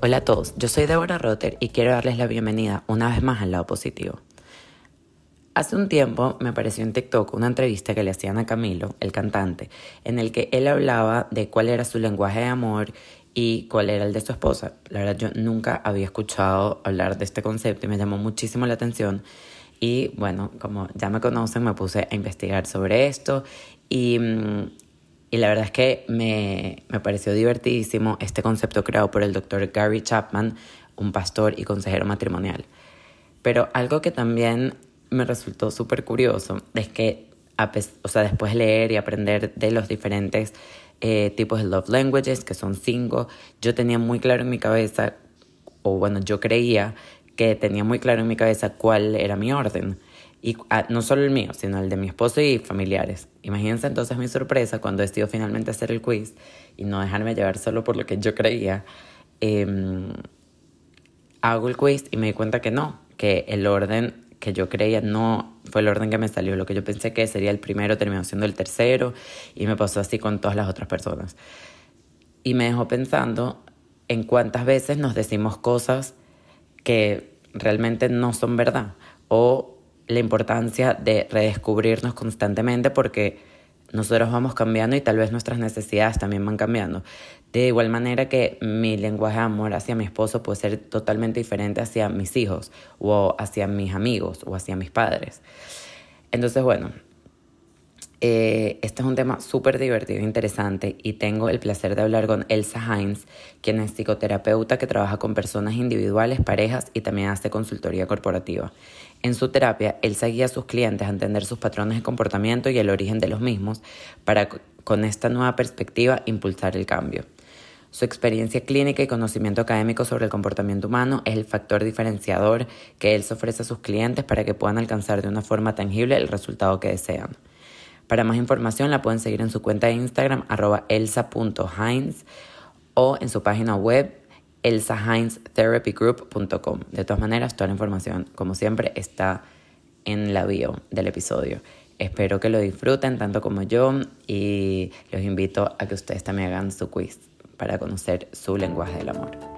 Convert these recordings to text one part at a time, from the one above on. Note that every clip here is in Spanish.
Hola a todos, yo soy Deborah Rotter y quiero darles la bienvenida una vez más al lado positivo. Hace un tiempo me apareció en TikTok una entrevista que le hacían a Camilo, el cantante, en el que él hablaba de cuál era su lenguaje de amor y cuál era el de su esposa. La verdad yo nunca había escuchado hablar de este concepto y me llamó muchísimo la atención. Y bueno, como ya me conocen, me puse a investigar sobre esto y, mm, y la verdad es que me, me pareció divertidísimo este concepto creado por el doctor Gary Chapman, un pastor y consejero matrimonial. Pero algo que también me resultó súper curioso es que, o sea, después de leer y aprender de los diferentes eh, tipos de love languages, que son cinco, yo tenía muy claro en mi cabeza, o bueno, yo creía que tenía muy claro en mi cabeza cuál era mi orden. Y ah, no solo el mío, sino el de mi esposo y familiares. Imagínense entonces mi sorpresa cuando decido finalmente hacer el quiz y no dejarme llevar solo por lo que yo creía. Em, hago el quiz y me di cuenta que no, que el orden que yo creía no fue el orden que me salió. Lo que yo pensé que sería el primero terminó siendo el tercero y me pasó así con todas las otras personas. Y me dejó pensando en cuántas veces nos decimos cosas que realmente no son verdad o la importancia de redescubrirnos constantemente porque nosotros vamos cambiando y tal vez nuestras necesidades también van cambiando. De igual manera que mi lenguaje de amor hacia mi esposo puede ser totalmente diferente hacia mis hijos o hacia mis amigos o hacia mis padres. Entonces, bueno, eh, este es un tema súper divertido e interesante y tengo el placer de hablar con Elsa Hines, quien es psicoterapeuta que trabaja con personas individuales, parejas y también hace consultoría corporativa. En su terapia, Elsa guía a sus clientes a entender sus patrones de comportamiento y el origen de los mismos para, con esta nueva perspectiva, impulsar el cambio. Su experiencia clínica y conocimiento académico sobre el comportamiento humano es el factor diferenciador que Elsa ofrece a sus clientes para que puedan alcanzar de una forma tangible el resultado que desean. Para más información la pueden seguir en su cuenta de Instagram arroba o en su página web elsaheinztherapygroup.com. De todas maneras, toda la información, como siempre, está en la bio del episodio. Espero que lo disfruten tanto como yo y los invito a que ustedes también hagan su quiz para conocer su lenguaje del amor.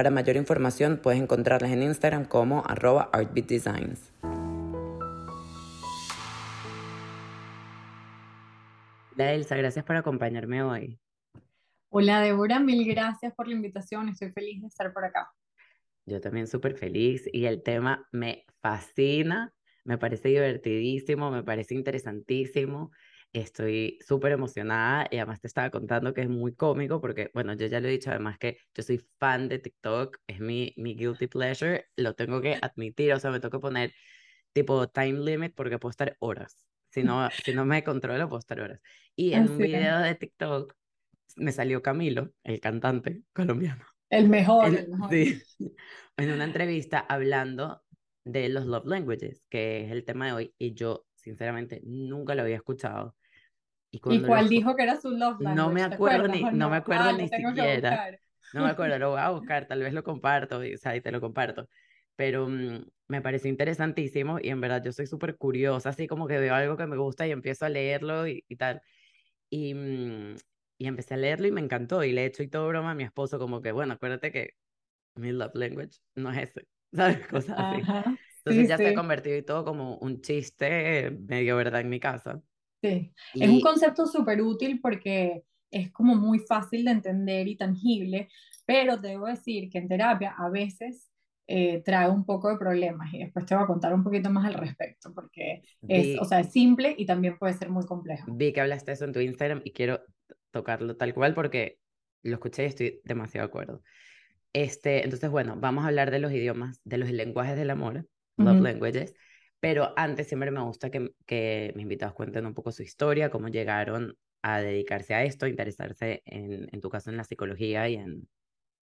Para mayor información puedes encontrarlas en Instagram como arroba artbeatdesigns. Hola Elsa, gracias por acompañarme hoy. Hola Débora, mil gracias por la invitación, estoy feliz de estar por acá. Yo también súper feliz y el tema me fascina, me parece divertidísimo, me parece interesantísimo. Estoy súper emocionada y además te estaba contando que es muy cómico porque, bueno, yo ya lo he dicho además que yo soy fan de TikTok, es mi, mi guilty pleasure, lo tengo que admitir, o sea, me tengo que poner tipo time limit porque puedo estar horas. Si no, si no me controlo, puedo estar horas. Y en un video de TikTok me salió Camilo, el cantante colombiano. El mejor, el, mejor. Sí, en una entrevista hablando de los love languages, que es el tema de hoy, y yo sinceramente nunca lo había escuchado. ¿Y, cuál dijo que era su love language? No me acuerdo ni, no? me acuerdo ah, ni siquiera. No me acuerdo, lo voy a buscar, tal vez lo comparto, y, o sea, y te lo comparto. Pero mm, me pareció interesantísimo y en verdad yo soy súper curiosa, así como que veo algo que me gusta y empiezo a leerlo y, y tal. Y, mm, y empecé a leerlo y me encantó y le he hecho y todo broma a mi esposo como que, bueno, acuérdate que mi love language no es ese, ¿sabes? Cosas así. Entonces ya se ha convertido y todo como un chiste medio verdad en mi casa. Sí, es un concepto súper útil porque es como muy fácil de entender y tangible, pero debo decir que en terapia a veces eh, trae un poco de problemas y después te voy a contar un poquito más al respecto porque es, o sea, es simple y también puede ser muy complejo. Vi que hablaste eso en tu Instagram y quiero tocarlo tal cual porque lo escuché y estoy demasiado de acuerdo. Este, entonces, bueno, vamos a hablar de los idiomas, de los lenguajes del amor, love languages, pero antes siempre me gusta que, que mis invitados cuenten un poco su historia, cómo llegaron a dedicarse a esto, interesarse en, en tu caso en la psicología y en,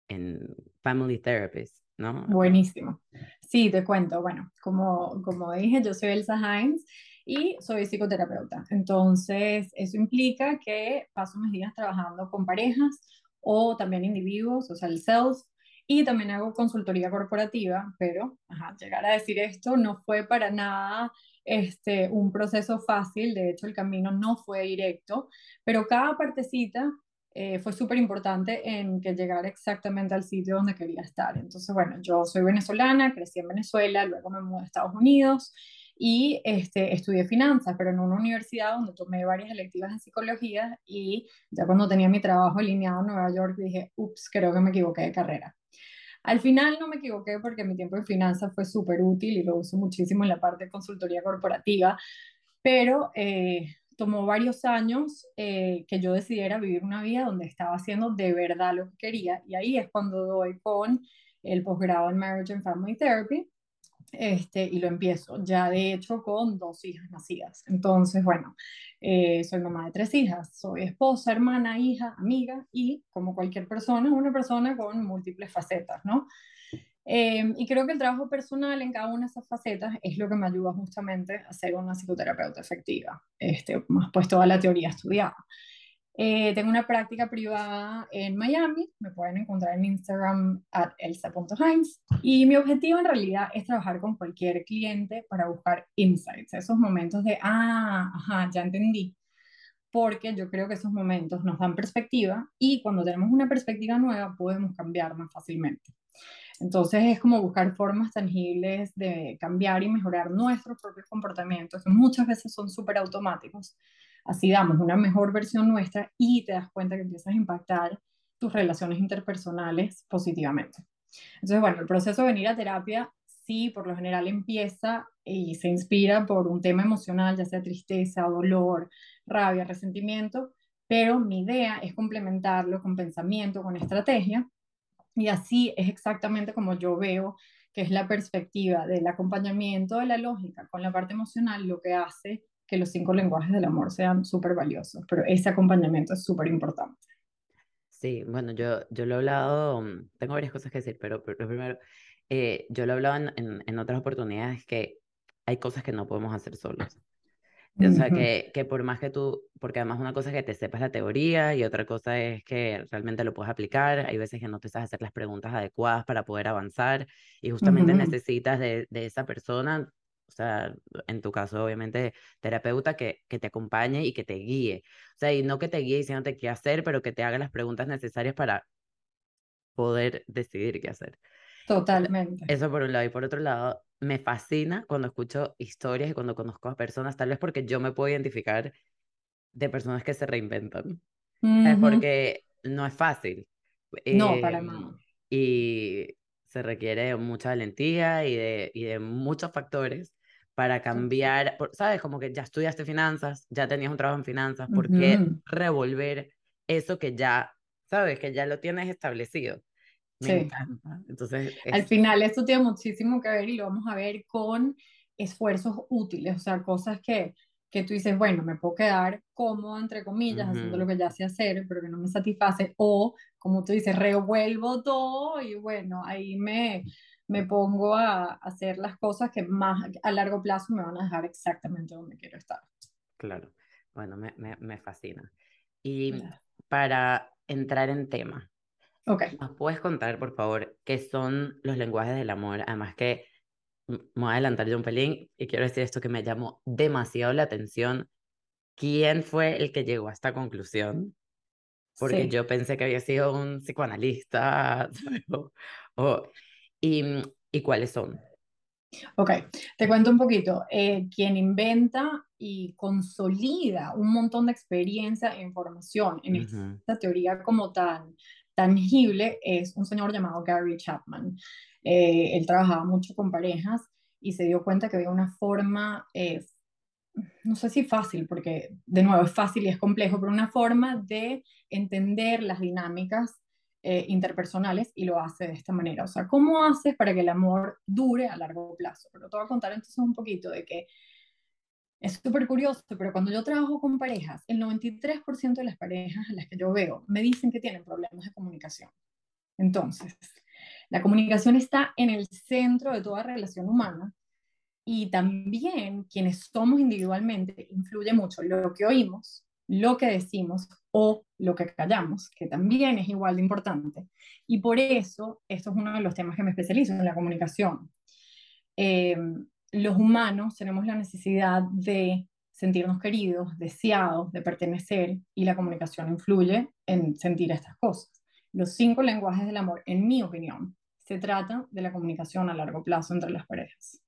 en Family Therapist, ¿no? Buenísimo. Sí, te cuento. Bueno, como, como dije, yo soy Elsa Hines y soy psicoterapeuta. Entonces, eso implica que paso mis días trabajando con parejas o también individuos, o sea, el self, y también hago consultoría corporativa, pero ajá, llegar a decir esto no fue para nada este, un proceso fácil, de hecho el camino no fue directo, pero cada partecita eh, fue súper importante en que llegara exactamente al sitio donde quería estar. Entonces, bueno, yo soy venezolana, crecí en Venezuela, luego me mudé a Estados Unidos y este, estudié finanzas, pero en una universidad donde tomé varias electivas en psicología y ya cuando tenía mi trabajo alineado en Nueva York dije, ups, creo que me equivoqué de carrera. Al final no me equivoqué porque mi tiempo de finanzas fue súper útil y lo uso muchísimo en la parte de consultoría corporativa, pero eh, tomó varios años eh, que yo decidiera vivir una vida donde estaba haciendo de verdad lo que quería y ahí es cuando doy con el posgrado en Marriage and Family Therapy este, y lo empiezo ya de hecho con dos hijas nacidas. Entonces, bueno, eh, soy mamá de tres hijas, soy esposa, hermana, hija, amiga y como cualquier persona, una persona con múltiples facetas, ¿no? Eh, y creo que el trabajo personal en cada una de esas facetas es lo que me ayuda justamente a ser una psicoterapeuta efectiva, este, más pues toda la teoría estudiada. Eh, tengo una práctica privada en Miami, me pueden encontrar en Instagram at elsa.heinz y mi objetivo en realidad es trabajar con cualquier cliente para buscar insights, esos momentos de, ah, ajá, ya entendí, porque yo creo que esos momentos nos dan perspectiva y cuando tenemos una perspectiva nueva podemos cambiar más fácilmente. Entonces es como buscar formas tangibles de cambiar y mejorar nuestros propios comportamientos, que muchas veces son súper automáticos, Así damos una mejor versión nuestra y te das cuenta que empiezas a impactar tus relaciones interpersonales positivamente. Entonces, bueno, el proceso de venir a terapia sí, por lo general empieza y se inspira por un tema emocional, ya sea tristeza, dolor, rabia, resentimiento, pero mi idea es complementarlo con pensamiento, con estrategia, y así es exactamente como yo veo que es la perspectiva del acompañamiento de la lógica con la parte emocional lo que hace que los cinco lenguajes del amor sean súper valiosos, pero ese acompañamiento es súper importante. Sí, bueno, yo, yo lo he hablado, mm, tengo varias cosas que decir, pero, pero primero, eh, yo lo he hablado en, en, otras oportunidades que hay cosas que no podemos hacer solos. O sea, que, que por más que tú, porque además una cosa es que te sepas la teoría y otra cosa es que realmente lo puedes aplicar. Hay veces que no te sabes hacer las preguntas adecuadas para poder avanzar y justamente necesitas de, de, esa persona o sea, en tu caso, obviamente, terapeuta que, que te acompañe y que te guíe. O sea, y no que te guíe diciéndote qué hacer, pero que te haga las preguntas necesarias para poder decidir qué hacer. Totalmente. Eso por un lado. Y por otro lado, me fascina cuando escucho historias y cuando conozco a personas, tal vez porque yo me puedo identificar de personas que se reinventan. Porque no es fácil. No, para em, nada. Y se requiere mucha valentía y de, y de muchos factores para cambiar, ¿sabes? Como que ya estudiaste finanzas, ya tenías un trabajo en finanzas, ¿por qué revolver eso que ya, ¿sabes? Que ya lo tienes establecido. Me encanta. Entonces, al final esto tiene muchísimo que ver y lo vamos a ver con esfuerzos útiles, o sea, cosas que, que tú dices, bueno, me puedo quedar cómodo, entre comillas, haciendo lo que ya sé hacer, pero que no me satisface, o como tú dices, revuelvo todo y bueno, ahí me, me pongo a hacer las cosas que más a largo plazo me van a dejar exactamente donde quiero estar. Claro, bueno, me, me, me fascina. Y para entrar en tema, okay. ¿nos puedes contar, por favor, qué son los lenguajes del amor? Además que me voy a adelantar yo un pelín y quiero decir esto que me llamó demasiado la atención. ¿Quién fue el que llegó a esta conclusión? Porque yo pensé que había sido un psicoanalista. o, y, ¿Y cuáles son? Ok, te cuento un poquito. Eh, quien inventa y consolida un montón de experiencia e información en esta teoría como tan tangible es un señor llamado Gary Chapman. Eh, él trabajaba mucho con parejas y se dio cuenta que había una forma, eh, no sé si fácil, porque de nuevo es fácil y es complejo, pero una forma de entender las dinámicas eh, interpersonales y lo hace de esta manera. O sea, ¿cómo haces para que el amor dure a largo plazo? Pero te voy a contar entonces un poquito de que Es súper curioso, pero cuando yo trabajo con parejas, el 93% de las parejas a las que yo veo me dicen que tienen problemas de comunicación. Entonces, la comunicación está en el centro de toda relación humana y también quienes somos individualmente influye mucho lo que oímos, lo que decimos o lo que callamos, que también es igual de importante. Y por eso, esto es uno de los temas que me especializo en la comunicación. Eh, los humanos tenemos la necesidad de sentirnos queridos, deseados, de pertenecer, y la comunicación influye en sentir estas cosas. Los cinco lenguajes del amor, en mi opinión, se trata de la comunicación a largo plazo entre las parejas.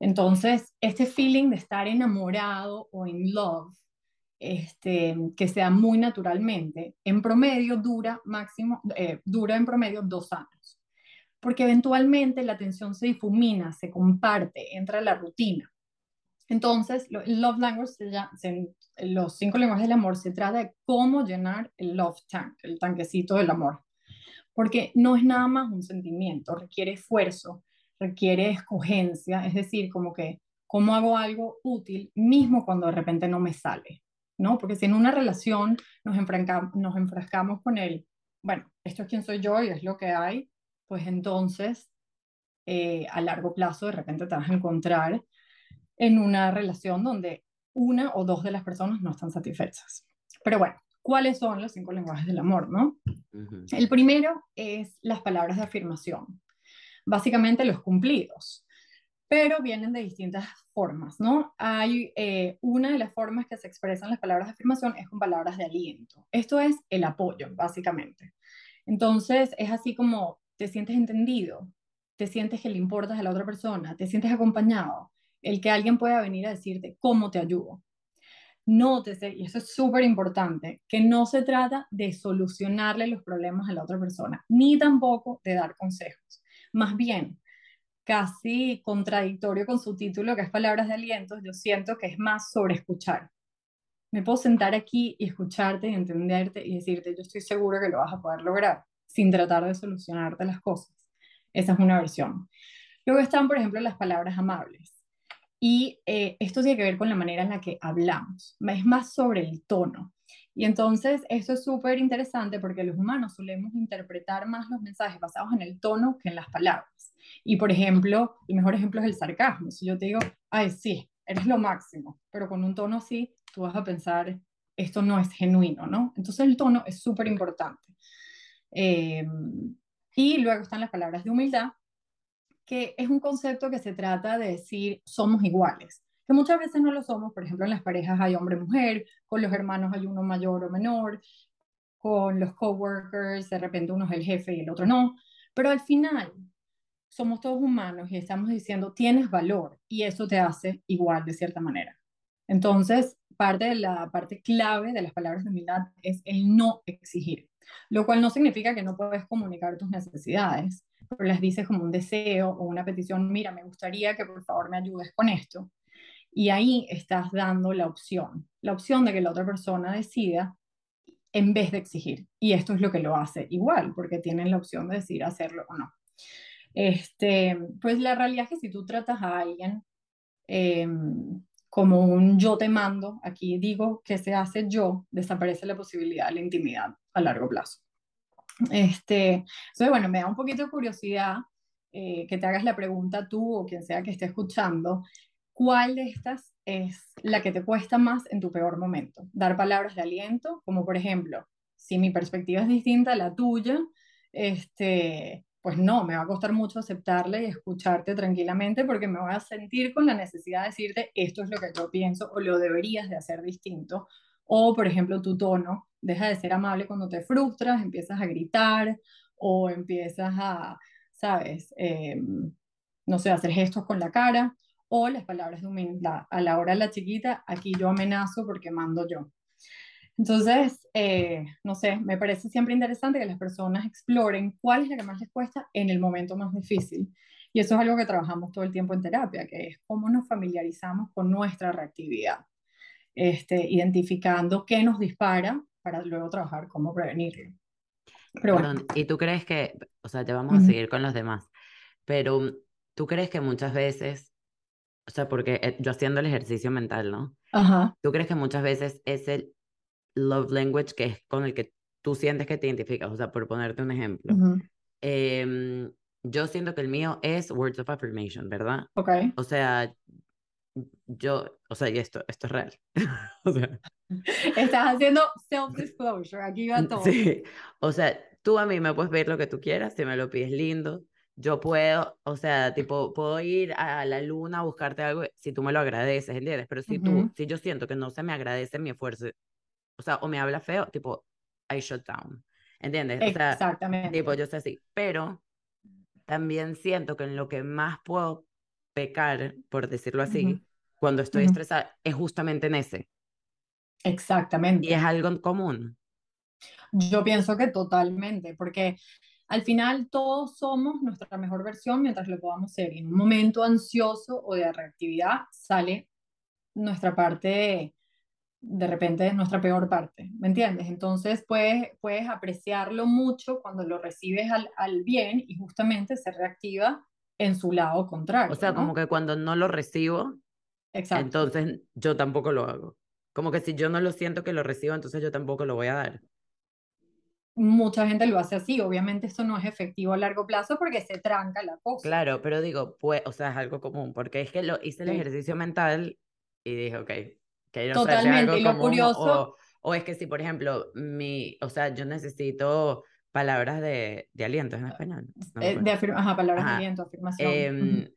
Entonces, este feeling de estar enamorado o in love, este, que sea muy naturalmente, en promedio dura máximo, eh, dura en promedio dos años porque eventualmente la atención se difumina, se comparte, entra a la rutina. Entonces, el love language, los cinco lenguajes del amor, se trata de cómo llenar el love tank, el tanquecito del amor. Porque no es nada más un sentimiento, requiere esfuerzo, requiere escogencia, es decir, como que cómo hago algo útil mismo cuando de repente no me sale, ¿no? Porque si en una relación nos, nos enfrascamos con el, bueno, esto es quien soy yo y es lo que hay, pues entonces eh, a largo plazo de repente te vas a encontrar en una relación donde una o dos de las personas no están satisfechas. Pero bueno, ¿cuáles son los cinco lenguajes del amor, no? El primero es las palabras de afirmación, básicamente los cumplidos, pero vienen de distintas formas, ¿no? Hay eh, una de las formas que se expresan las palabras de afirmación es con palabras de aliento. Esto es el apoyo, básicamente. Entonces, es así como te sientes entendido, te sientes que le importas a la otra persona, te sientes acompañado, el que alguien pueda venir a decirte cómo te ayudo. Nótese, y eso es súper importante, que no se trata de solucionarle los problemas a la otra persona, ni tampoco de dar consejos. Más bien, casi contradictorio con su título, que es Palabras de Aliento, yo siento que es más sobre escuchar. Me puedo sentar aquí y escucharte y entenderte y decirte, yo estoy seguro que lo vas a poder lograr sin tratar de solucionarte las cosas. Esa es una versión. Luego están, por ejemplo, las palabras amables. Y eh, esto tiene que ver con la manera en la que hablamos. Es más sobre el tono. Y entonces esto es súper interesante porque los humanos solemos interpretar más los mensajes basados en el tono que en las palabras. Y por ejemplo, el mejor ejemplo es el sarcasmo. Si yo te digo, ay, sí, eres lo máximo, pero con un tono así, tú vas a pensar, esto no es genuino, ¿no? Entonces el tono es súper importante. Eh, y luego están las palabras de humildad, que es un concepto que se trata de decir somos iguales, que muchas veces no lo somos, por ejemplo en las parejas hay hombre-mujer, con los hermanos hay uno mayor o menor, con los coworkers de repente uno es el jefe y el otro no, pero al final somos todos humanos y estamos diciendo tienes valor y eso te hace igual de cierta manera. Entonces, parte de la parte clave de las palabras de humildad es el no exigir lo cual no significa que no puedes comunicar tus necesidades, pero las dices como un deseo o una petición, mira, me gustaría que por favor me ayudes con esto. Y ahí estás dando la opción, la opción de que la otra persona decida en vez de exigir. Y esto es lo que lo hace igual, porque tienen la opción de decidir hacerlo o no. Este, pues la realidad es que si tú tratas a alguien eh, como un yo te mando, aquí digo que se hace yo, desaparece la posibilidad de la intimidad a largo plazo. Este, entonces, bueno, me da un poquito de curiosidad eh, que te hagas la pregunta tú o quien sea que esté escuchando, ¿cuál de estas es la que te cuesta más en tu peor momento? Dar palabras de aliento, como por ejemplo, si mi perspectiva es distinta a la tuya, este, pues no, me va a costar mucho aceptarle y escucharte tranquilamente porque me voy a sentir con la necesidad de decirte esto es lo que yo pienso o lo deberías de hacer distinto. O, por ejemplo, tu tono deja de ser amable cuando te frustras, empiezas a gritar o empiezas a, ¿sabes? Em, no sé, hacer gestos con la cara o las palabras de humildad. A la hora de la chiquita, aquí yo amenazo porque mando yo. Entonces, eh, no sé, me parece siempre interesante que las personas exploren cuál es la que más les cuesta en el momento más difícil. Y eso es algo que trabajamos todo el tiempo en terapia, que es cómo nos familiarizamos con nuestra reactividad, este, identificando qué nos dispara para luego trabajar cómo prevenirlo. Pero bueno. ¿y tú crees que, o sea, te vamos a seguir con los demás, pero tú crees que muchas veces O sea, porque eh, yo haciendo el ejercicio mental, ¿no? Ajá. ¿Tú crees que muchas veces es el love language que es con el que tú sientes que te identificas? O sea, por ponerte un ejemplo. Em, yo siento que el mío es words of affirmation, ¿verdad? Ok. O sea, yo, o sea, y esto, esto es real. o sea, Estás haciendo self-disclosure, aquí va todo. Sí, o sea, tú a mí me puedes pedir lo que tú quieras, si me lo pides lindo, yo puedo, o sea, tipo, puedo ir a la luna a buscarte algo si tú me lo agradeces, ¿entiendes? Pero si tú, si yo siento que no se me agradece mi esfuerzo, o sea, o me habla feo, tipo, I shut down, ¿entiendes? O sea, Exactamente. Tipo, yo sé así, pero también siento que en lo que más puedo pecar, por decirlo así, cuando estoy estresada, es justamente en ese. Exactamente. Y es algo común. Yo pienso que totalmente, porque al final todos somos nuestra mejor versión mientras lo podamos ser. en un momento ansioso o de reactividad sale nuestra parte, de repente nuestra peor parte, ¿me entiendes? Entonces puedes, puedes apreciarlo mucho cuando lo recibes al, al bien y justamente se reactiva en su lado contrario. O sea, como que cuando no lo recibo, Exacto. entonces yo tampoco lo hago. Como que si yo no lo siento que lo recibo, entonces yo tampoco lo voy a dar. Mucha gente lo hace así, obviamente esto no es efectivo a largo plazo porque se tranca la cosa. Claro, pero digo, pues, o sea, es algo común, porque es que lo hice el ejercicio mental y dije, ok, que Totalmente, y lo curioso... O, es que si, por ejemplo, mi, o sea, yo necesito palabras de, de aliento en español. Eh, de afirma, palabras de aliento, afirmación. Em,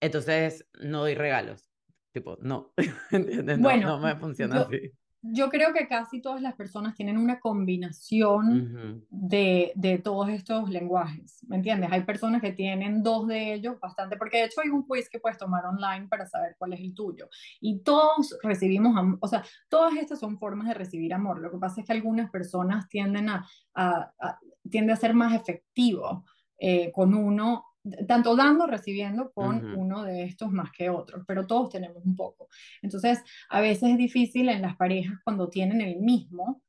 entonces, no doy regalos. Tipo, no, ¿entiendes? Bueno, no, me funciona así. Yo creo que casi todas las personas tienen una combinación de, de, todos estos lenguajes, ¿me entiendes? Hay personas que tienen dos de ellos bastante, porque de hecho hay un quiz que puedes tomar online para saber cuál es el tuyo. Y todos recibimos, o sea, todas estas son formas de recibir amor. Lo que pasa es que algunas personas tienden a, a, a tiende a ser más efectivo eh, con uno tanto dando, recibiendo con uno de estos más que otros, pero todos tenemos un poco. Entonces, a veces es difícil en las parejas cuando tienen el mismo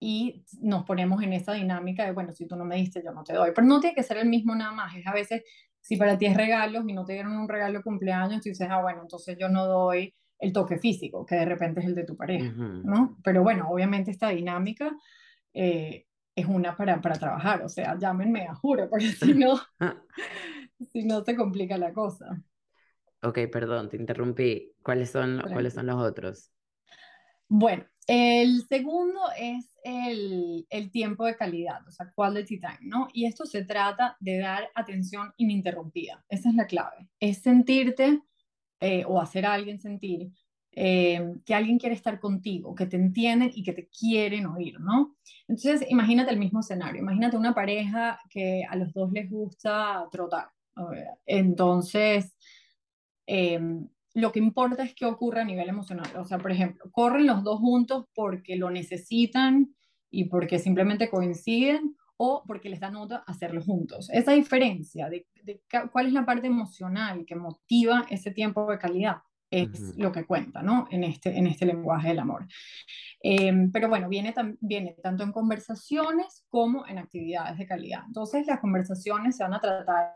y nos ponemos en esa dinámica de, bueno, si tú no me diste, yo no te doy. Pero no tiene que ser el mismo nada más, es a veces, si para ti es regalos y no te dieron un regalo de cumpleaños, tú dices, ah, bueno, entonces yo no doy el toque físico, que de repente es el de tu pareja, ¿no? Pero bueno, obviamente esta dinámica eh, es una para, para trabajar, o sea, llámenme a juro, porque si no, si no se complica la cosa. Ok, perdón, te interrumpí. ¿Cuáles son, ¿cuáles son los otros? Bueno, el segundo es el, el, tiempo de calidad, o sea, quality time, ¿no? Y esto se trata de dar atención ininterrumpida. Esa es la clave. Es sentirte eh, o hacer a alguien sentir eh, que alguien quiere estar contigo, que te entienden y que te quieren oír, ¿no? Entonces, imagínate el mismo escenario. Imagínate una pareja que a los dos les gusta trotar. Entonces, em, lo que importa es qué ocurre a nivel emocional. O sea, por ejemplo, corren los dos juntos porque lo necesitan y porque simplemente coinciden o porque les da nota hacerlo juntos. Esa diferencia de, cuál es la parte emocional que motiva ese tiempo de calidad es lo que cuenta, ¿no? En este, en este lenguaje del amor. Em, pero bueno, viene, viene tanto en conversaciones como en actividades de calidad. Entonces, las conversaciones se van a tratar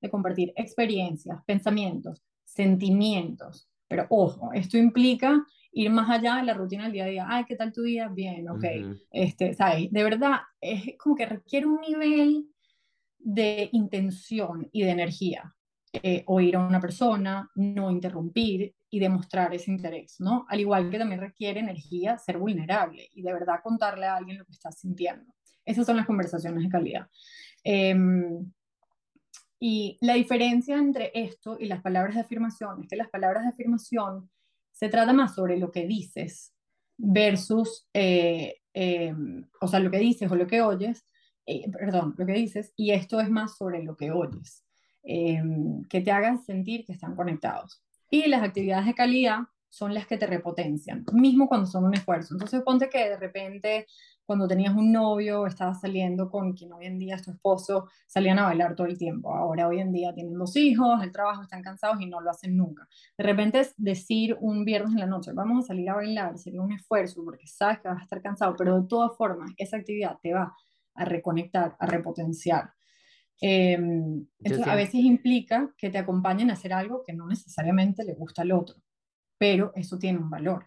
de compartir experiencias, pensamientos, sentimientos. Pero ojo, esto implica ir más allá de la rutina del día a día. Ay, ¿qué tal tu día? Bien, ok. este, ¿sabes? De verdad, es como que requiere un nivel de intención y de energía. Eh, oír a una persona, no interrumpir y demostrar ese interés, ¿no? Al igual que también requiere energía ser vulnerable y de verdad contarle a alguien lo que estás sintiendo. Esas son las conversaciones de calidad. Em, y la diferencia entre esto y las palabras de afirmación es que las palabras de afirmación se trata más sobre lo que dices versus, eh, em, o sea, lo que dices o lo que oyes, eh, perdón, lo que dices, y esto es más sobre lo que oyes. Em, que te hagan sentir que están conectados. Y las actividades de calidad son las que te repotencian, mismo cuando son un esfuerzo. Entonces ponte que de repente cuando tenías un novio, estabas saliendo con quien hoy en día es tu esposo, salían a bailar todo el tiempo. Ahora hoy en día tienen dos hijos, el trabajo, están cansados y no lo hacen nunca. De repente es decir un viernes en la noche, vamos a salir a bailar, sería un esfuerzo porque sabes que vas a estar cansado, pero de todas formas esa actividad te va a reconectar, a repotenciar. Em, entonces, a veces implica que te acompañen a hacer algo que no necesariamente le gusta al otro, pero eso tiene un valor.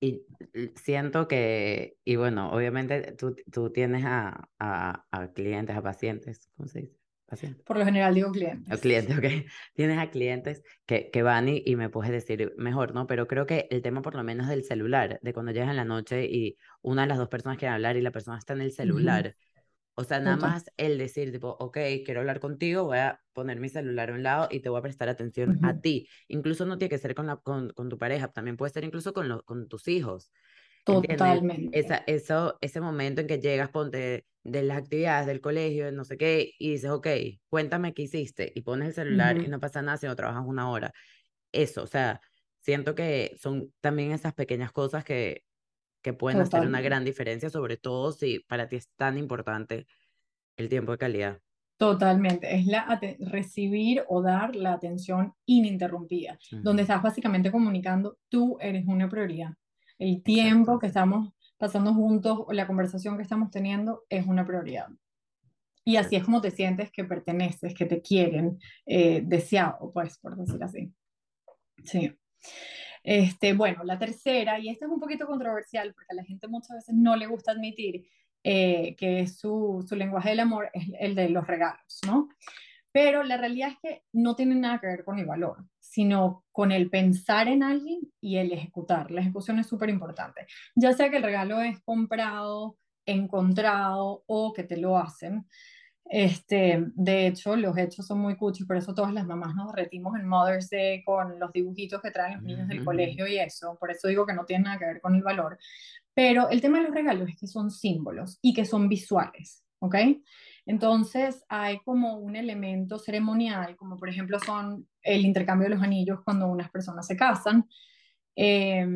Y siento que, y bueno, obviamente tú, tú tienes a, a, a, clientes, a pacientes, ¿cómo se dice? ¿Pacientes? Por lo general digo clientes. A clientes, ok. Tienes a clientes que, que van y, y, me puedes decir mejor, ¿no? Pero creo que el tema por lo menos del celular, de cuando llegas en la noche y una de las dos personas quiere hablar y la persona está en el celular, o sea, nada más el decir, tipo, ok, quiero hablar contigo, voy a poner mi celular a un lado y te voy a prestar atención a ti. Incluso no tiene que ser con, la, con, con, tu pareja, también puede ser incluso con, lo, con tus hijos. Totalmente. Esa, eso, ese momento en que llegas, ponte de las actividades del colegio, no sé qué, y dices, ok, cuéntame qué hiciste, y pones el celular y no pasa nada si no trabajas una hora. Eso, o sea, siento que son también esas pequeñas cosas que que pueden hacer una gran diferencia, sobre todo si para ti es tan importante el tiempo de calidad. Totalmente, es la recibir o dar la atención ininterrumpida, donde estás básicamente comunicando, tú eres una prioridad. El tiempo que estamos pasando juntos o la conversación que estamos teniendo es una prioridad. Y así es como te sientes que perteneces, que te quieren, eh, deseado, pues, por decir así. Sí. Este, bueno, la tercera, y esta es un poquito controversial porque a la gente muchas veces no le gusta admitir eh, que su, su lenguaje del amor es el de los regalos, ¿no? Pero la realidad es que no tiene nada que ver con el valor, sino con el pensar en alguien y el ejecutar. La ejecución es súper importante. Ya sea que el regalo es comprado, encontrado o que te lo hacen. Este, de hecho, los hechos son muy cuchos, por eso todas las mamás nos derretimos en Mother's Day con los dibujitos que traen los niños del colegio y eso. Por eso digo que no tiene nada que ver con el valor. Pero el tema de los regalos es que son símbolos y que son visuales, ¿ok? Entonces hay como un elemento ceremonial, como por ejemplo son el intercambio de los anillos cuando unas personas se casan. Eh,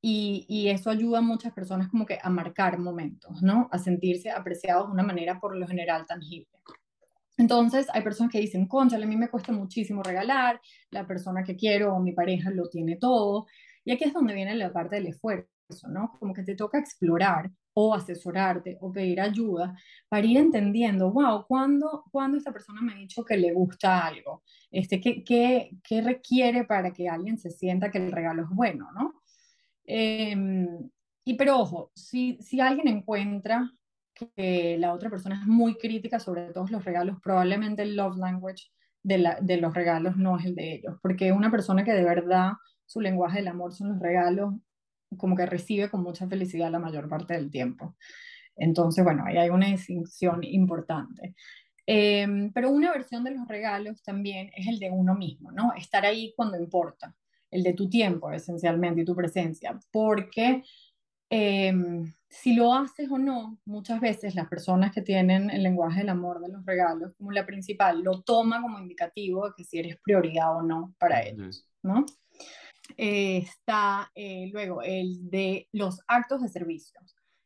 y, eso ayuda a muchas personas como que a marcar momentos, ¿no? A sentirse apreciados de una manera por lo general tangible. Entonces, hay personas que dicen, concha, a mí me cuesta muchísimo regalar, la persona que quiero o mi pareja lo tiene todo. Y aquí es donde viene la parte del esfuerzo, ¿no? Como que te toca explorar o asesorarte o pedir ayuda para ir entendiendo, wow, ¿cuándo, ¿cuándo esta persona me ha dicho que le gusta algo? Este, ¿qué, qué, ¿Qué requiere para que alguien se sienta que el regalo es bueno, ¿no? Em, y pero ojo, si, si alguien encuentra que la otra persona es muy crítica sobre todos los regalos, probablemente el love language de, la, de los regalos no es el de ellos, porque una persona que de verdad su lenguaje del amor son los regalos, como que recibe con mucha felicidad la mayor parte del tiempo. Entonces, bueno, ahí hay una distinción importante. Em, pero una versión de los regalos también es el de uno mismo, ¿no? Estar ahí cuando importa el de tu tiempo esencialmente y tu presencia, porque em, si lo haces o no, muchas veces las personas que tienen el lenguaje del amor de los regalos como la principal, lo toman como indicativo de que si eres prioridad o no para ellos, ¿no? Eh, está eh, luego el de los actos de servicio.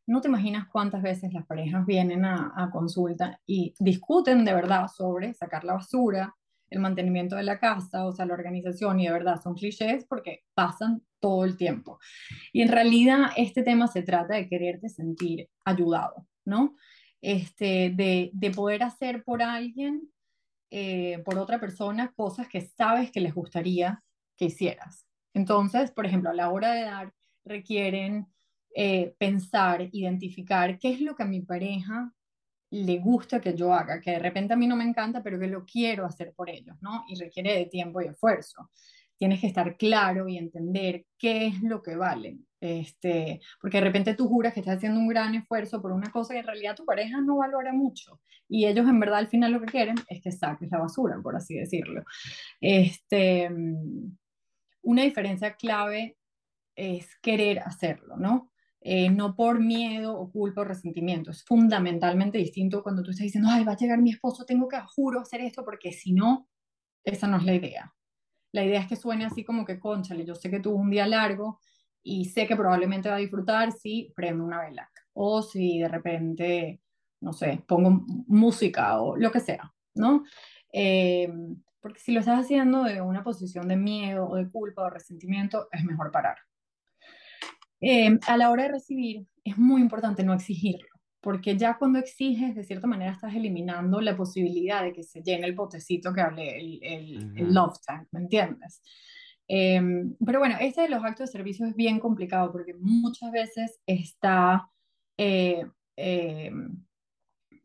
No te imaginas cuántas veces las parejas vienen a, a consulta y discuten de verdad sobre sacar la basura, el mantenimiento de la casa, o sea, la organización, y de verdad son clichés porque pasan todo el tiempo. Y en realidad este tema se trata de quererte sentir ayudado, ¿no? Este, de, de poder hacer por alguien, eh, por otra persona, cosas que sabes que les gustaría que hicieras. Entonces, por ejemplo, a la hora de dar, requieren eh, pensar, identificar qué es lo que a mi pareja le gusta que yo haga, que de repente a mí no me encanta, pero que lo quiero hacer por ellos, ¿no? Y requiere de tiempo y esfuerzo. Tienes que estar claro y entender qué es lo que vale. Este, porque de repente tú juras que estás haciendo un gran esfuerzo por una cosa que en realidad tu pareja no valora mucho. Y ellos en verdad al final lo que quieren es que saques la basura, por así decirlo. Este, una diferencia clave es querer hacerlo, ¿no? Eh, no por miedo o culpa o resentimiento. Es fundamentalmente distinto cuando tú estás diciendo, ay, va a llegar mi esposo, tengo que, juro, hacer esto, porque si no, esa no es la idea. La idea es que suene así como que, conchale, yo sé que tuvo un día largo y sé que probablemente va a disfrutar si prendo una vela o si de repente, no sé, pongo música o lo que sea, ¿no? Eh, porque si lo estás haciendo de una posición de miedo o de culpa o resentimiento, es mejor parar. Eh, a la hora de recibir, es muy importante no exigirlo. porque ya cuando exiges, de cierta manera estás eliminando la posibilidad de que se llene el potecito que hablé, el, el, love tank, ¿me entiendes? Em, pero bueno, este de los actos de servicio es bien complicado porque muchas veces está, eh, em,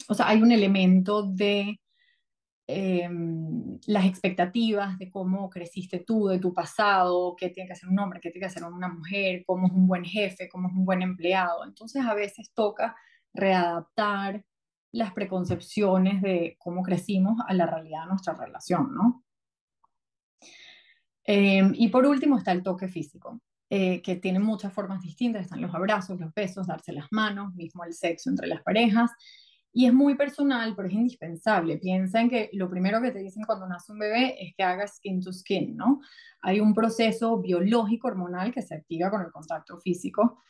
o sea, hay un elemento de em, las expectativas de cómo creciste tú, de tu pasado, qué tiene que ser un hombre, qué tiene que ser una mujer, cómo es un buen jefe, cómo es un buen empleado. Entonces a veces toca readaptar las preconcepciones de cómo crecimos a la realidad de nuestra relación, ¿no? Em, y por último está el toque físico, eh, que tiene muchas formas distintas, están los abrazos, los besos, darse las manos, mismo el sexo entre las parejas, y es muy personal, pero es indispensable. Piensa en que lo primero que te dicen cuando nace un bebé es que hagas skin to skin, ¿no? Hay un proceso biológico hormonal que se activa con el contacto físico.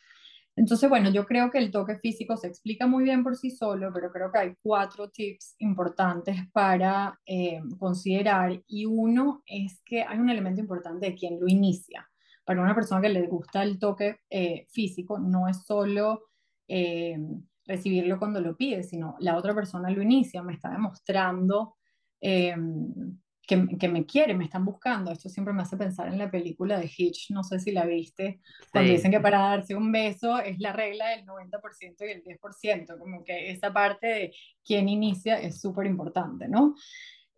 Entonces, bueno, yo creo que el toque físico se explica muy bien por sí solo, pero creo que hay cuatro tips importantes para eh, considerar y uno es que hay un elemento importante de quien lo inicia. Para una persona que le gusta el toque eh, físico, no es solo eh, recibirlo cuando lo pide, sino la otra persona lo inicia, me está demostrando que, me quiere, me están buscando. Esto siempre me hace pensar en la película de Hitch, no sé si la viste, cuando dicen que para darse un beso es la regla del 90% y el 10%, como que esa parte de quién inicia es súper importante, ¿no?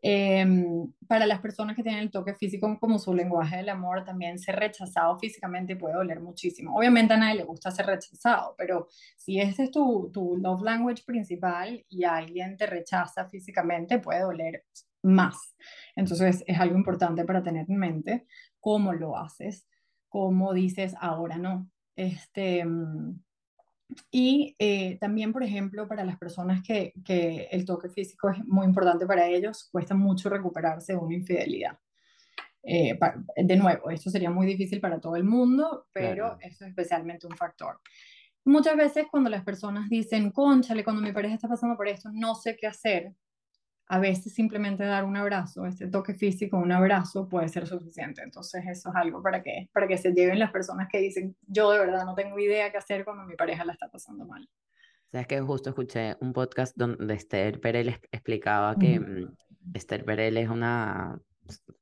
Em, para las personas que tienen el toque físico como su lenguaje del amor, también ser rechazado físicamente puede doler muchísimo. Obviamente a nadie le gusta ser rechazado, pero si ese es tu, tu love language principal y alguien te rechaza físicamente, puede doler más. Entonces es algo importante para tener en mente cómo lo haces, cómo dices ahora no. Este, mm, y eh, también, por ejemplo, para las personas que, que, el toque físico es muy importante para ellos, cuesta mucho recuperarse de una infidelidad. Eh, de nuevo, esto sería muy difícil para todo el mundo, pero eso es especialmente un factor. Muchas veces cuando las personas dicen, conchale, cuando mi pareja está pasando por esto, no sé qué hacer, a veces simplemente dar un abrazo, este toque físico, un abrazo puede ser suficiente. Entonces eso es algo para que, para que se lleven las personas que dicen, yo de verdad no tengo idea qué hacer cuando mi pareja la está pasando mal. Sabes que justo escuché un podcast donde Esther Perel explicaba que mm, Esther Perel es una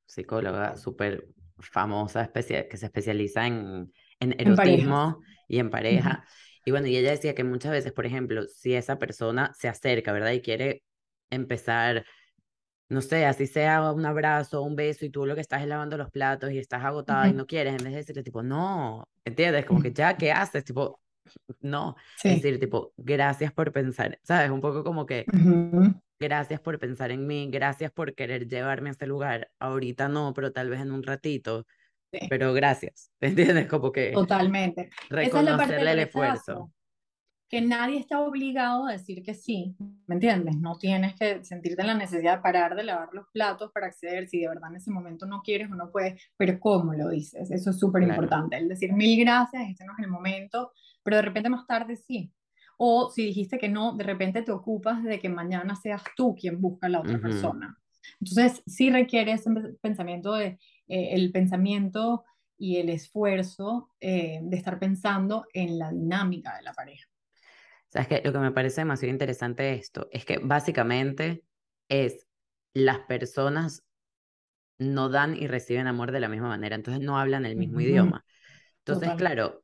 psicóloga súper famosa que se especializa en, en erotismo y en pareja. Y bueno, y ella decía que muchas veces, por ejemplo, si esa persona se acerca, ¿verdad? Y quiere empezar, no sé, así sea un abrazo, un beso y tú lo que estás es lavando los platos y estás agotada y no quieres, en vez de decirle tipo, no, ¿entiendes? Como que ya, ¿qué haces? Tipo, no, es decir, tipo, gracias por pensar, ¿sabes? Un poco como que, gracias por pensar en mí, gracias por querer llevarme a este lugar, ahorita no, pero tal vez en un ratito. Pero gracias, ¿entiendes? Como que... Totalmente. Reconocerle el esfuerzo que nadie está obligado a decir que sí, ¿me entiendes? No tienes que sentirte la necesidad de parar de lavar los platos para acceder si de verdad en ese momento no quieres o no puedes, pero ¿cómo lo dices? Eso es súper importante, el decir mil gracias, este no es el momento, pero de repente más tarde sí. O si dijiste que no, de repente te ocupas de que mañana seas tú quien busca a la otra persona. Entonces, sí requiere ese pensamiento de, eh, el pensamiento y el esfuerzo eh, de estar pensando en la dinámica de la pareja. Sabes que lo que me parece demasiado interesante de esto es que básicamente es las personas no dan y reciben amor de la misma manera, entonces no hablan el mismo idioma. Entonces, claro,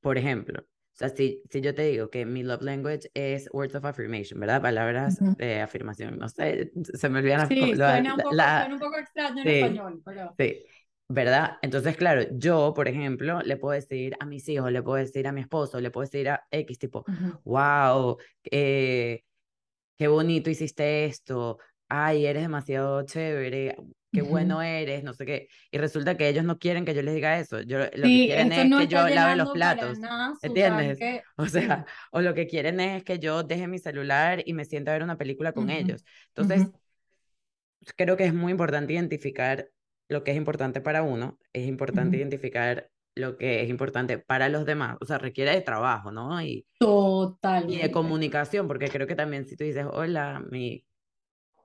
por ejemplo, o sea, si, si yo te digo que mi love language es words of affirmation, ¿verdad? Palabras de afirmación, no sé, se me olvidan sí, las suena un, poco, suena un poco extraño en español, pero... Sí, ¿verdad? Entonces, claro, yo, por ejemplo, le puedo decir a mis hijos, le puedo decir a mi esposo, le puedo decir a X, tipo, wow, eh, qué bonito hiciste esto, ay, eres demasiado chévere, qué bueno eres, no sé qué. Y resulta que ellos no quieren que yo les diga eso. Yo, lo que quieren es que yo lave los platos. ¿Entiendes? O sea, o lo que quieren es que yo deje mi celular y me sienta a ver una película con ellos. Entonces, creo que es muy importante identificar lo que es importante para uno, es importante identificar lo que es importante para los demás, o sea, requiere de trabajo, ¿no? Y, Totalmente. Y de comunicación, porque creo que también si tú dices, hola, mi,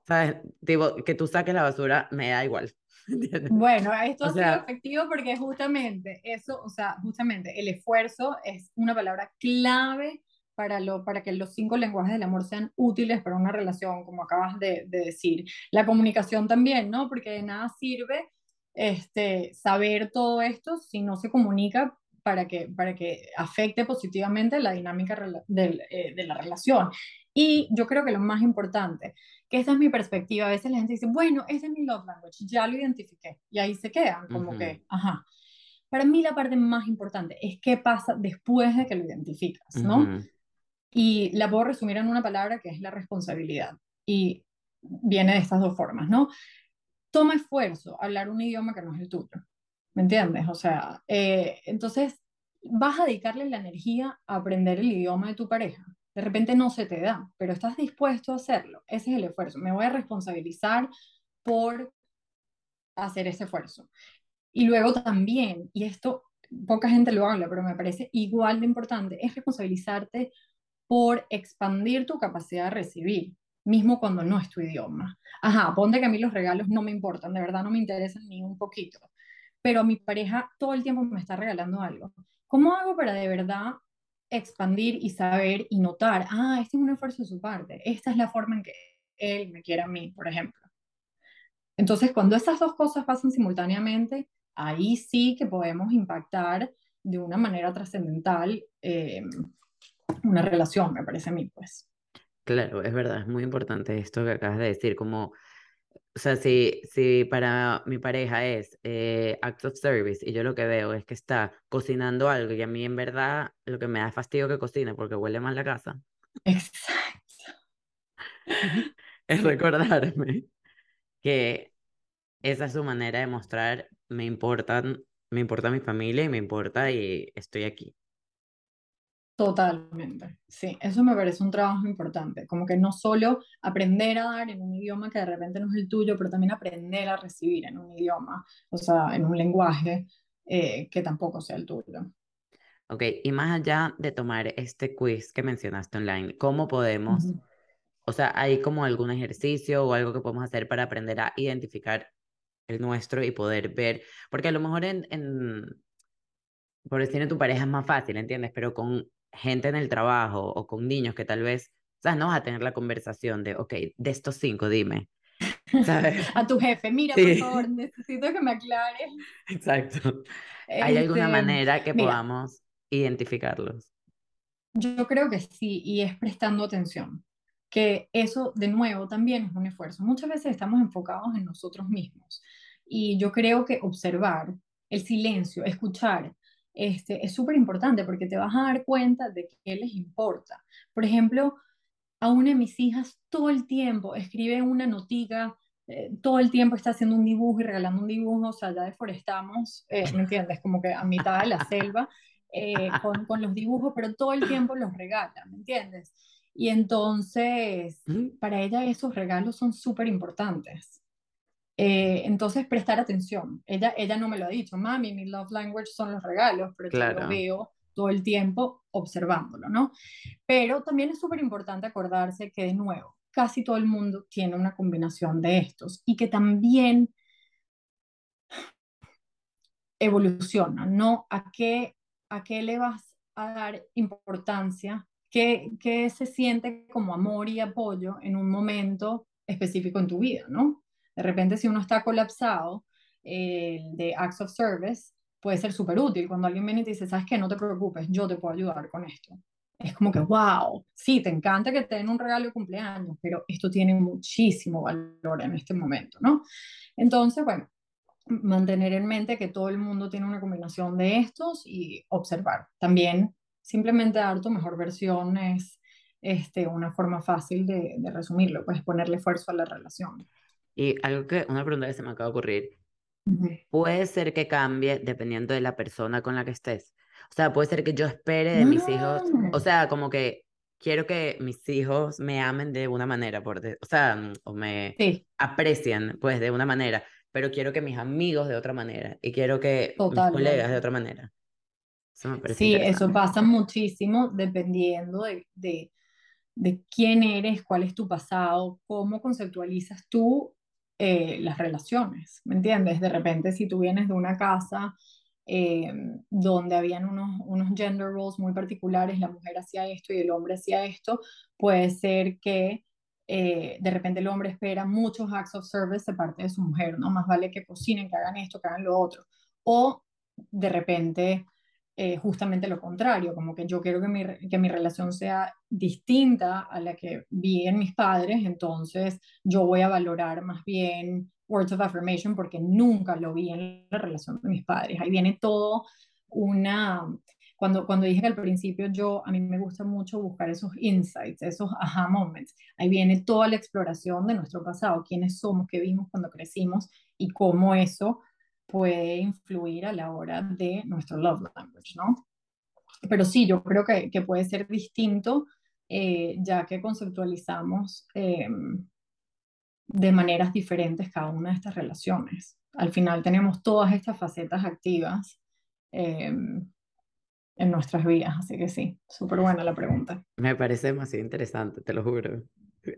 ¿sabes? Digo, que tú saques la basura, me da igual. Bueno, esto ha sido efectivo porque justamente eso, o sea, justamente el esfuerzo es una palabra clave para, lo, para que los cinco lenguajes del amor sean útiles para una relación, como acabas de, de decir. La comunicación también, ¿no? Porque de nada sirve este, saber todo esto si no se comunica para que, para que afecte positivamente la dinámica eh, de la relación. Y yo creo que lo más importante, que esta es mi perspectiva, a veces la gente dice, bueno, ese es mi love language, ya lo identifiqué, y ahí se quedan, como que, ajá. Para mí la parte más importante es qué pasa después de que lo identificas, ¿no? Y la puedo resumir en una palabra que es la responsabilidad. Y viene de estas dos formas, ¿no? Toma esfuerzo hablar un idioma que no es el tuyo. ¿Me entiendes? O sea, eh, entonces vas a dedicarle la energía a aprender el idioma de tu pareja. De repente no se te da, pero estás dispuesto a hacerlo. Ese es el esfuerzo. Me voy a responsabilizar por hacer ese esfuerzo. Y luego también, y esto poca gente lo habla, pero me parece igual de importante, es responsabilizarte por expandir tu capacidad de recibir, mismo cuando no es tu idioma. Ajá, ponte que a mí los regalos no me importan, de verdad no me interesan ni un poquito, pero mi pareja todo el tiempo me está regalando algo. ¿Cómo hago para de verdad expandir y saber y notar, ah, este es un esfuerzo de su parte, esta es la forma en que él me quiere a mí, por ejemplo? Entonces, cuando esas dos cosas pasan simultáneamente, ahí sí que podemos impactar de una manera trascendental eh, una relación, me parece a mí, pues. Claro, es verdad, es muy importante esto que acabas de decir, como o sea, si, si para mi pareja es eh, act of service y yo lo que veo es que está cocinando algo y a mí en verdad lo que me da fastidio que cocine porque huele mal la casa. Exacto. es recordarme que esa es su manera de mostrar me importan, me importa mi familia y me importa y estoy aquí. Totalmente, sí, eso me parece un trabajo importante, como que no solo aprender a dar en un idioma que de repente no es el tuyo, pero también aprender a recibir en un idioma, o sea, en un lenguaje eh, que tampoco sea el tuyo. Ok, y más allá de tomar este quiz que mencionaste online, ¿cómo podemos, o sea, hay como algún ejercicio o algo que podemos hacer para aprender a identificar el nuestro y poder ver, porque a lo mejor en, en por decir en tu pareja es más fácil, ¿entiendes? Pero con gente en el trabajo o con niños que tal vez, ¿sabes? No vas a tener la conversación de, ok, de estos cinco, dime. ¿sabes? A tu jefe, mira, por favor, necesito que me aclares. Exacto. ¿Hay alguna este, manera que podamos identificarlos? Yo creo que sí, y es prestando atención. Que eso, de nuevo, también es un esfuerzo. Muchas veces estamos enfocados en nosotros mismos. Y yo creo que observar el silencio, escuchar, este, es súper importante porque te vas a dar cuenta de qué les importa. Por ejemplo, a una de mis hijas todo el tiempo escribe una notica, eh, todo el tiempo está haciendo un dibujo y regalando un dibujo, o sea, ya deforestamos, eh, ¿me entiendes? Como que a mitad de la selva eh, con, con los dibujos, pero todo el tiempo los regala, ¿me entiendes? Y entonces, para ella esos regalos son súper importantes. Eh, entonces, prestar atención. Ella, ella no me lo ha dicho, mami, mi love language son los regalos, pero yo lo veo todo el tiempo observándolo, ¿no? Pero también es súper importante acordarse que, de nuevo, casi todo el mundo tiene una combinación de estos y que también evoluciona, ¿no? ¿A qué, a qué le vas a dar importancia? ¿Qué, ¿Qué se siente como amor y apoyo en un momento específico en tu vida, ¿no? De repente, si uno está colapsado, el de Acts of Service puede ser súper útil. Cuando alguien viene y te dice, ¿sabes qué? No te preocupes, yo te puedo ayudar con esto. Es como que, wow, sí, te encanta que te den un regalo de cumpleaños, pero esto tiene muchísimo valor en este momento, ¿no? Entonces, bueno, mantener en mente que todo el mundo tiene una combinación de estos y observar. También simplemente dar tu mejor versión es este, una forma fácil de, de resumirlo, pues ponerle esfuerzo a la relación. Y algo que, una pregunta que se me acaba de ocurrir, puede ser que cambie dependiendo de la persona con la que estés. O sea, puede ser que yo espere de mis hijos, o sea, como que quiero que mis hijos me amen de una manera, por o sea, mm, o me aprecien, pues, de una manera, pero quiero que mis amigos de otra manera, y quiero que mis colegas de otra manera. sí, eso pasa muchísimo dependiendo de, de, de quién eres, cuál es tu pasado, cómo conceptualizas tú eh, las relaciones, ¿me entiendes? De repente, si tú vienes de una casa eh, donde habían unos, unos gender roles muy particulares, la mujer hacía esto y el hombre hacía esto, puede ser que eh, de repente el hombre espera muchos acts of service de parte de su mujer, ¿no? Más vale que cocinen, que hagan esto, que hagan lo otro. O de repente eh, justamente lo contrario, como que yo quiero que mi, que mi relación sea distinta a la que vi en mis padres, entonces yo voy a valorar más bien words of affirmation porque nunca lo vi en la relación de mis padres. Ahí viene todo una... Cuando, cuando dije que al principio yo, a mí me gusta mucho buscar esos insights, esos aha moments, ahí viene toda la exploración de nuestro pasado, quiénes somos, qué vimos cuando crecimos y cómo eso puede influir a la hora de nuestro love language, ¿no? Pero sí, yo creo que, que puede ser distinto eh, ya que conceptualizamos em, de maneras diferentes cada una de estas relaciones. Al final tenemos todas estas facetas activas em, en nuestras vidas, así que sí, súper buena la pregunta. Me parece demasiado interesante, te lo juro.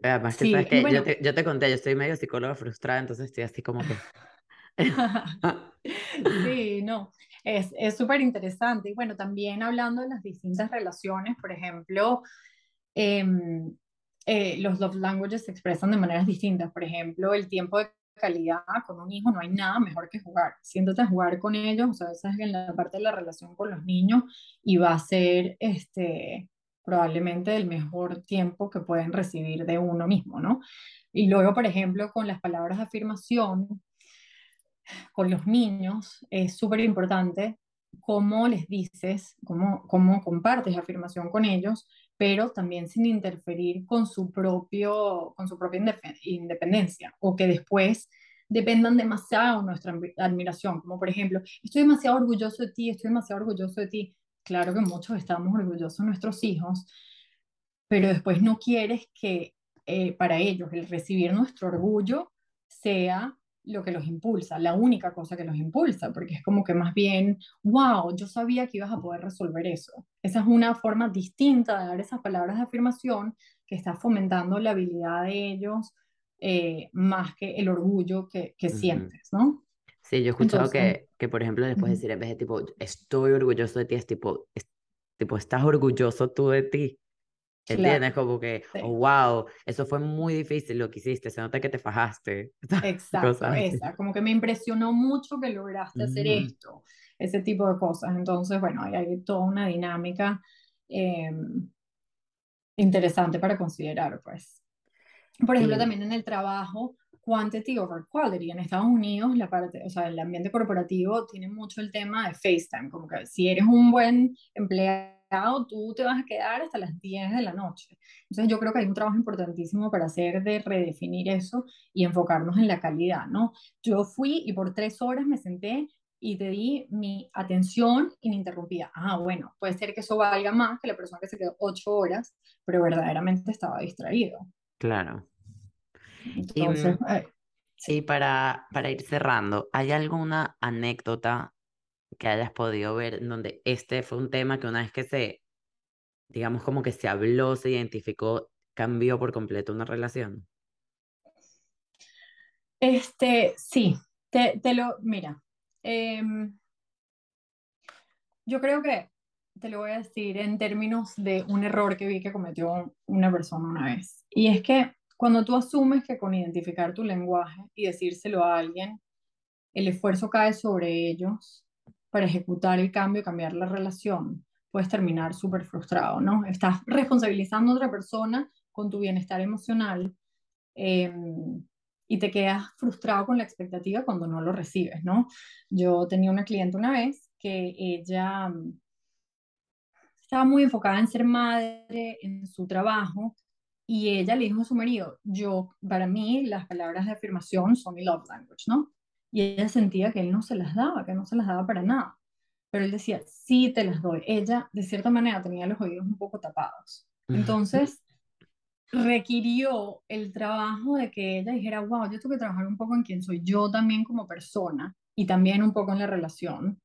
Además que, sabes que yo, te, yo, te, conté, yo estoy medio psicóloga frustrada, entonces estoy así como que... sí, no, es súper interesante. Y bueno, también hablando de las distintas relaciones, por ejemplo, em, eh, los love languages se expresan de maneras distintas. Por ejemplo, el tiempo de calidad con un hijo no hay nada mejor que jugar. Siéntate a jugar con ellos, o sea, esa es en la parte de la relación con los niños y va a ser este, probablemente el mejor tiempo que pueden recibir de uno mismo, ¿no? Y luego, por ejemplo, con las palabras de afirmación, con los niños es súper importante cómo les dices, cómo, cómo compartes afirmación con ellos, pero también sin interferir con su, propio, con su propia independencia o que después dependan demasiado de nuestra admiración, como por ejemplo, estoy demasiado orgulloso de ti, estoy demasiado orgulloso de ti. Claro que muchos estamos orgullosos de nuestros hijos, pero después no quieres que eh, para ellos el recibir nuestro orgullo sea lo que los impulsa, la única cosa que los impulsa, porque es como que más bien, wow, yo sabía que ibas a poder resolver eso. Esa es una forma distinta de dar esas palabras de afirmación que está fomentando la habilidad de ellos eh, más que el orgullo que, que sientes, ¿no? Sí, yo he escuchado que, que, por ejemplo, después de decir, en vez de tipo, estoy orgulloso de ti, es tipo, es, tipo, estás orgulloso tú de ti. ¿Entiendes? Como que, oh, wow, eso fue muy difícil lo que hiciste, se nota que te fajaste. Exacto, esa, como que me impresionó mucho que lograste hacer esto, ese tipo de cosas. Entonces, bueno, hay, hay toda una dinámica em, interesante para considerar, pues. Por ejemplo, también en el trabajo, quantity over quality. En Estados Unidos, la parte, o sea, el ambiente corporativo tiene mucho el tema de FaceTime, como que si eres un buen empleado, tú te vas a quedar hasta las 10 de la noche. Entonces yo creo que hay un trabajo importantísimo para hacer de redefinir eso y enfocarnos en la calidad, ¿no? Yo fui y por tres horas me senté y te di mi atención ininterrumpida. Ah, bueno, puede ser que eso valga más que la persona que se quedó ocho horas, pero verdaderamente estaba distraído. Claro. Entonces, y, para, para ir cerrando, ¿hay alguna anécdota que hayas podido ver donde este fue un tema que una vez que se, digamos como que se habló, se identificó, cambió por completo una relación? Este, sí, te, te lo, mira, em, yo creo que te lo voy a decir en términos de un error que vi que cometió una persona una vez. Y es que cuando tú asumes que con identificar tu lenguaje y decírselo a alguien, el esfuerzo cae sobre ellos, para ejecutar el cambio cambiar la relación, puedes terminar súper frustrado, ¿no? Estás responsabilizando a otra persona con tu bienestar emocional em, y te quedas frustrado con la expectativa cuando no lo recibes, ¿no? Yo tenía una cliente una vez que ella mm, estaba muy enfocada en ser madre, en su trabajo, y ella le dijo a su marido, yo, para mí, las palabras de afirmación son mi love language, ¿no? Y ella sentía que él no se las daba, que no se las daba para nada. Pero él decía, sí te las doy. Ella, de cierta manera, tenía los oídos un poco tapados. Entonces, requirió el trabajo de que ella dijera, wow, yo tengo que trabajar un poco en quién soy yo también como persona y también un poco en la relación.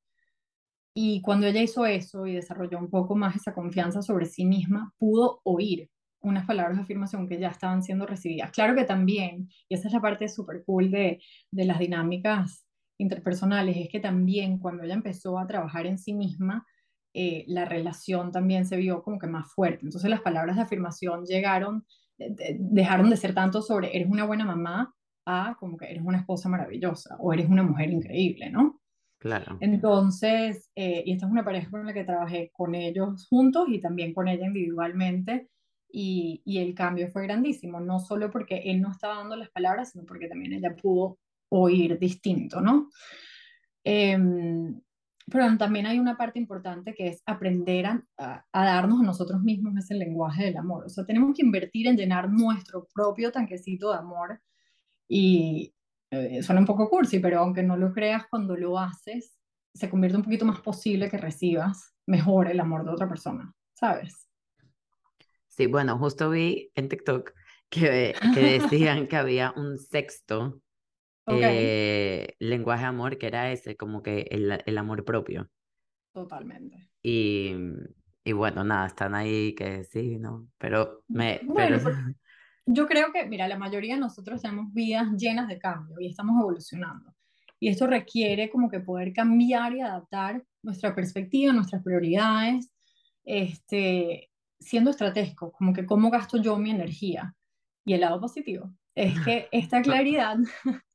Y cuando ella hizo eso y desarrolló un poco más esa confianza sobre sí misma, pudo oír unas palabras de afirmación que ya estaban siendo recibidas. Claro que también, y esa es la parte súper cool de, de las dinámicas interpersonales es que también cuando ella empezó a trabajar en sí misma, eh, la relación también se vio como que más fuerte. Entonces las palabras de afirmación llegaron, dejaron de ser tanto sobre eres una buena mamá a como que eres una esposa maravillosa o eres una mujer increíble, ¿no? Claro. Entonces, eh, y esta es una pareja con la que trabajé con ellos juntos y también con ella individualmente. Y, y, el cambio fue grandísimo, no solo porque él no estaba dando las palabras, sino porque también ella pudo oír distinto, ¿no? Eh, pero también hay una parte importante que es aprender a, a, darnos a nosotros mismos ese lenguaje del amor. O sea, tenemos que invertir en llenar nuestro propio tanquecito de amor. Y eh, suena un poco cursi, pero aunque no lo creas, cuando lo haces, se convierte un poquito más posible que recibas mejor el amor de otra persona, ¿sabes? Sí, bueno, justo vi en TikTok que, que decían que había un sexto eh, lenguaje amor, que era ese, como que el, el amor propio. Totalmente. Y, y, bueno, nada, están ahí que sí, ¿no? Pero me... Bueno, pero... yo creo que, mira, la mayoría de nosotros tenemos vidas llenas de cambio y estamos evolucionando. Y esto requiere como que poder cambiar y adaptar nuestra perspectiva, nuestras prioridades, este, siendo estratégico, como que cómo gasto yo mi energía. Y el lado positivo es que esta claridad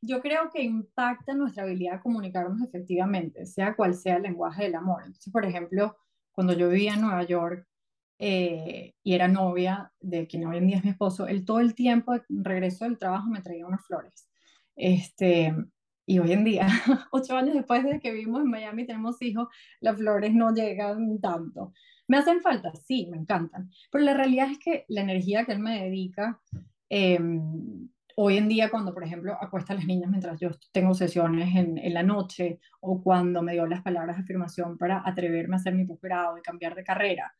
yo creo que impacta nuestra habilidad de comunicarnos efectivamente, sea cual sea el lenguaje del amor. Entonces, por ejemplo, cuando yo vivía en Nueva York eh, y era novia de quien hoy en día es mi esposo, él todo el tiempo, de regreso del trabajo, me traía unas flores. Este, y hoy en día, ocho años después de que vivimos en Miami, tenemos hijos, las flores no llegan tanto. ¿Me hacen falta? Sí, me encantan. Pero la realidad es que la energía que él me dedica, eh, hoy en día cuando, por ejemplo, acuesta a las niñas mientras yo tengo sesiones en, en, la noche o cuando me dio las palabras de afirmación para atreverme a hacer mi posgrado y cambiar de carrera,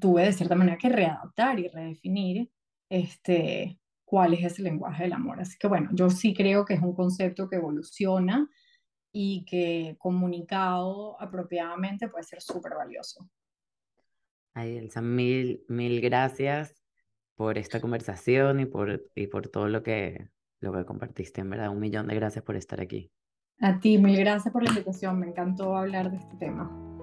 tuve de cierta manera que readaptar y redefinir este, cuál es ese lenguaje del amor. Así que bueno, yo sí creo que es un concepto que evoluciona y que comunicado apropiadamente puede ser súper valioso. Ay, Elsa, mil, mil gracias por esta conversación y por, y por todo lo que, lo que compartiste. En verdad, un millón de gracias por estar aquí. A ti, mil gracias por la invitación. Me encantó hablar de este tema.